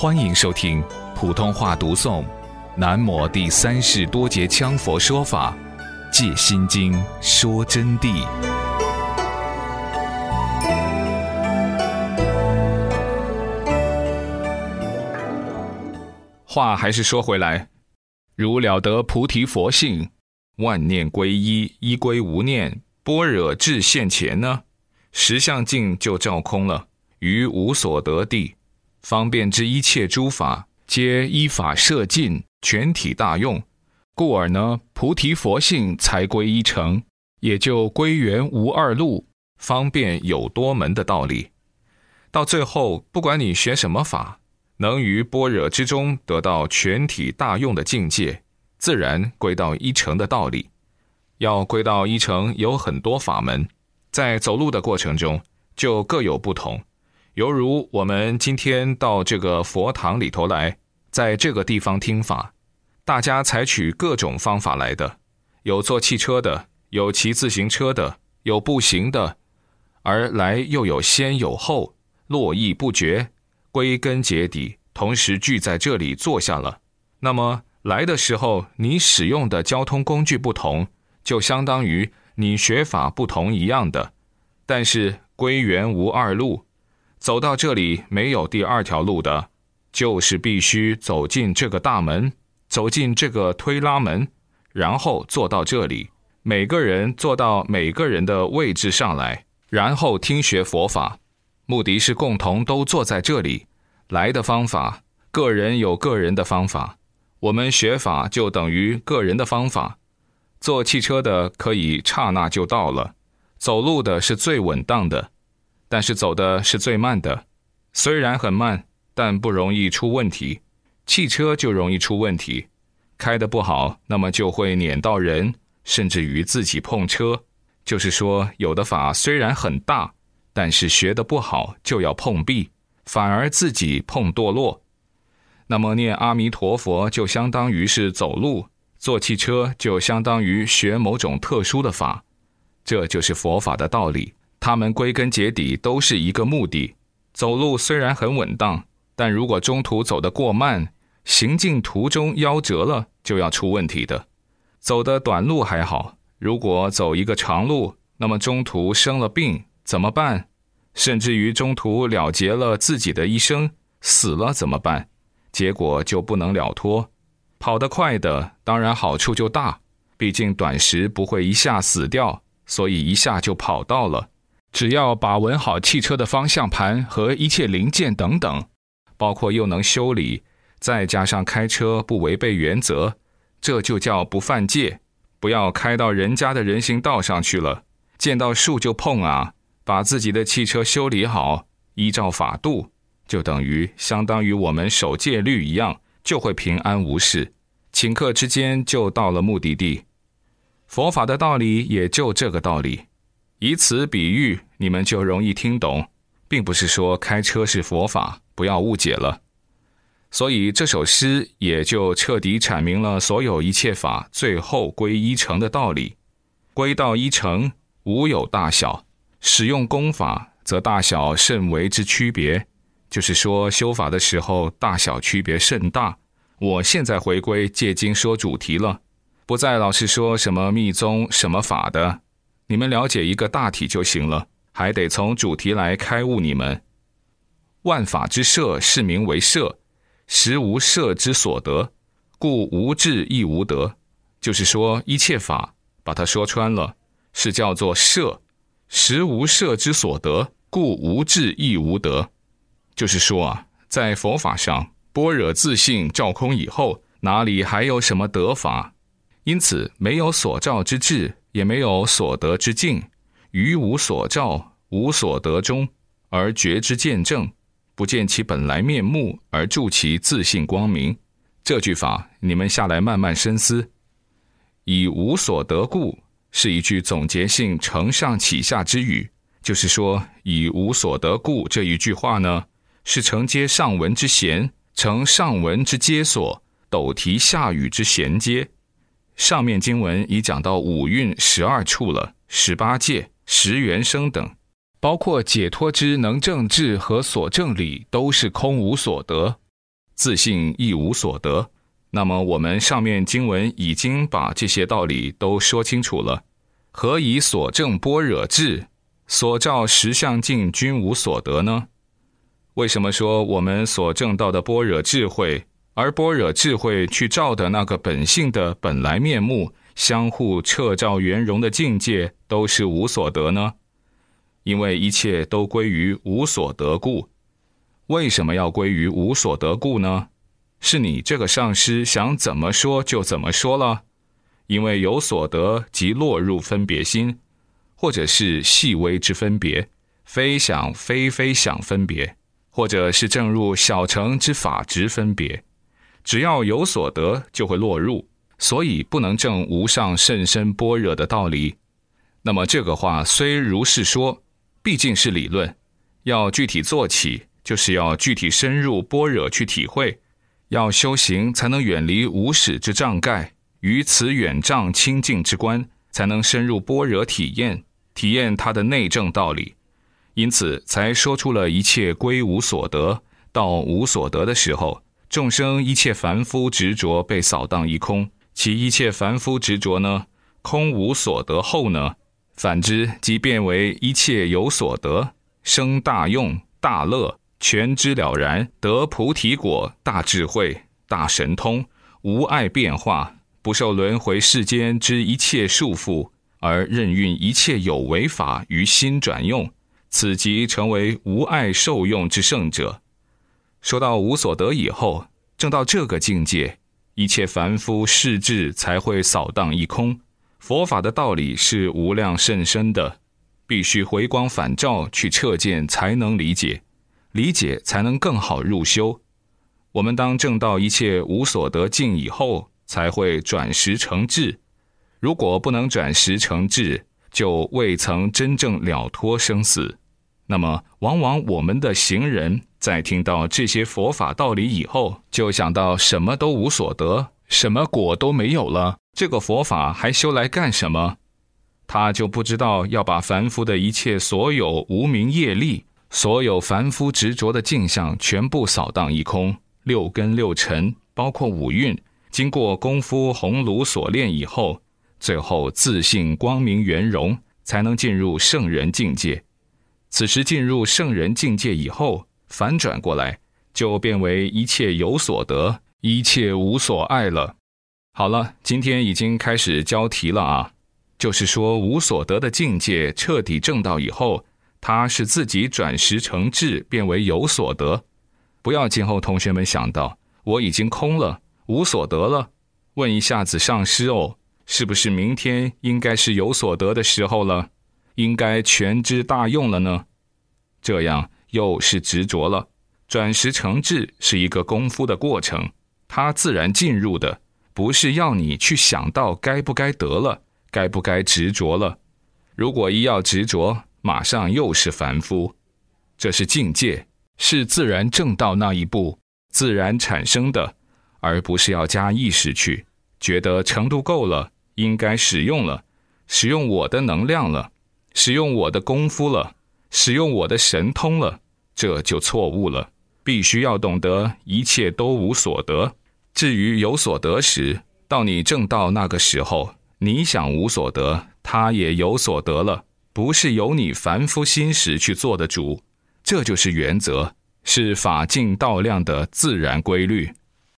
欢迎收听普通话读诵《南摩第三世多杰羌佛说法借心经说真谛》。话还是说回来，如了得菩提佛性，万念归一，一归无念，般若智现前呢，十相境就照空了，于无所得地。方便之一切诸法，皆依法摄尽，全体大用，故而呢，菩提佛性才归一成，也就归元无二路，方便有多门的道理。到最后，不管你学什么法，能于般若之中得到全体大用的境界，自然归到一成的道理。要归到一成，有很多法门，在走路的过程中就各有不同。犹如我们今天到这个佛堂里头来，在这个地方听法，大家采取各种方法来的，有坐汽车的，有骑自行车的，有步行的，而来又有先有后，络绎不绝，归根结底，同时聚在这里坐下了。那么来的时候，你使用的交通工具不同，就相当于你学法不同一样的，但是归元无二路。走到这里没有第二条路的，就是必须走进这个大门，走进这个推拉门，然后坐到这里。每个人坐到每个人的位置上来，然后听学佛法。目的是共同都坐在这里。来的方法，个人有个人的方法。我们学法就等于个人的方法。坐汽车的可以刹那就到了，走路的是最稳当的。但是走的是最慢的，虽然很慢，但不容易出问题。汽车就容易出问题，开的不好，那么就会碾到人，甚至于自己碰车。就是说，有的法虽然很大，但是学的不好就要碰壁，反而自己碰堕落。那么念阿弥陀佛就相当于是走路，坐汽车就相当于学某种特殊的法，这就是佛法的道理。他们归根结底都是一个目的。走路虽然很稳当，但如果中途走得过慢，行进途中夭折了，就要出问题的。走的短路还好，如果走一个长路，那么中途生了病怎么办？甚至于中途了结了自己的一生，死了怎么办？结果就不能了脱。跑得快的当然好处就大，毕竟短时不会一下死掉，所以一下就跑到了。只要把稳好汽车的方向盘和一切零件等等，包括又能修理，再加上开车不违背原则，这就叫不犯戒。不要开到人家的人行道上去了，见到树就碰啊！把自己的汽车修理好，依照法度，就等于相当于我们守戒律一样，就会平安无事。顷刻之间就到了目的地。佛法的道理也就这个道理。以此比喻，你们就容易听懂，并不是说开车是佛法，不要误解了。所以这首诗也就彻底阐明了所有一切法最后归一成的道理。归到一成，无有大小；使用功法，则大小甚为之区别。就是说，修法的时候，大小区别甚大。我现在回归借经说主题了，不再老是说什么密宗什么法的。你们了解一个大体就行了，还得从主题来开悟你们。万法之摄是名为摄，实无摄之所得，故无智亦无得。就是说，一切法把它说穿了，是叫做摄，实无摄之所得，故无智亦无得。就是说啊，在佛法上，般若自性照空以后，哪里还有什么得法？因此，没有所照之智。也没有所得之境，于无所照、无所得中，而觉之见证，不见其本来面目，而助其自信光明。这句法，你们下来慢慢深思。以无所得故，是一句总结性承上启下之语。就是说，以无所得故这一句话呢，是承接上文之弦，承上文之接所，斗提下语之衔接。上面经文已讲到五蕴十二处了，十八界、十元生等，包括解脱之能正智和所证理，都是空无所得。自信亦无所得。那么我们上面经文已经把这些道理都说清楚了。何以所证般若智，所照实相境均无所得呢？为什么说我们所证到的般若智慧，而般若智慧去照的那个本性的本来面目，相互彻照圆融的境界，都是无所得呢？因为一切都归于无所得故。为什么要归于无所得故呢？是你这个上师想怎么说就怎么说了，因为有所得即落入分别心，或者是细微之分别，非想非非想分别，或者是正入小乘之法执分别，只要有所得就会落入，所以不能证无上甚深般若的道理。那么这个话虽如是说，毕竟是理论，要具体做起，就是要具体深入般若去体会。要修行，才能远离无始之障盖，于此远障清净之观，才能深入般若体验，体验它的内证道理。因此，才说出了一切归无所得，到无所得的时候，众生一切凡夫执着被扫荡一空。其一切凡夫执着呢，空无所得后呢，反之即变为一切有所得，生大用大乐。全知了然，得菩提果，大智慧，大神通，无碍变化，不受轮回世间之一切束缚，而任运一切有为法于心转用，此即成为无碍受用之圣者。说到无所得以后，正到这个境界，一切凡夫世智才会扫荡一空。佛法的道理是无量甚深的，必须回光返照去彻见，才能理解。理解才能更好入修。我们当证到一切无所得境以后，才会转识成智。如果不能转识成智，就未曾真正了脱生死。那么，往往我们的行人在听到这些佛法道理以后，就想到什么都无所得，什么果都没有了，这个佛法还修来干什么？他就不知道要把凡夫的一切所有无名业力。所有凡夫执着的镜像全部扫荡一空，六根六尘，包括五蕴，经过功夫红炉所炼以后，最后自信光明圆融，才能进入圣人境界。此时进入圣人境界以后，反转过来就变为一切有所得，一切无所爱了。好了，今天已经开始教题了啊，就是说无所得的境界彻底证到以后。他是自己转识成智，变为有所得。不要今后同学们想到我已经空了，无所得了。问一下子上师哦，是不是明天应该是有所得的时候了？应该全知大用了呢？这样又是执着了。转识成智是一个功夫的过程，它自然进入的，不是要你去想到该不该得了，该不该执着了。如果一要执着，马上又是凡夫，这是境界，是自然正道那一步自然产生的，而不是要加意识去觉得程度够了，应该使用了，使用我的能量了，使用我的功夫了，使用我的神通了，这就错误了。必须要懂得一切都无所得，至于有所得时，到你正道那个时候，你想无所得，他也有所得了。不是由你凡夫心识去做的主，这就是原则，是法境道量的自然规律。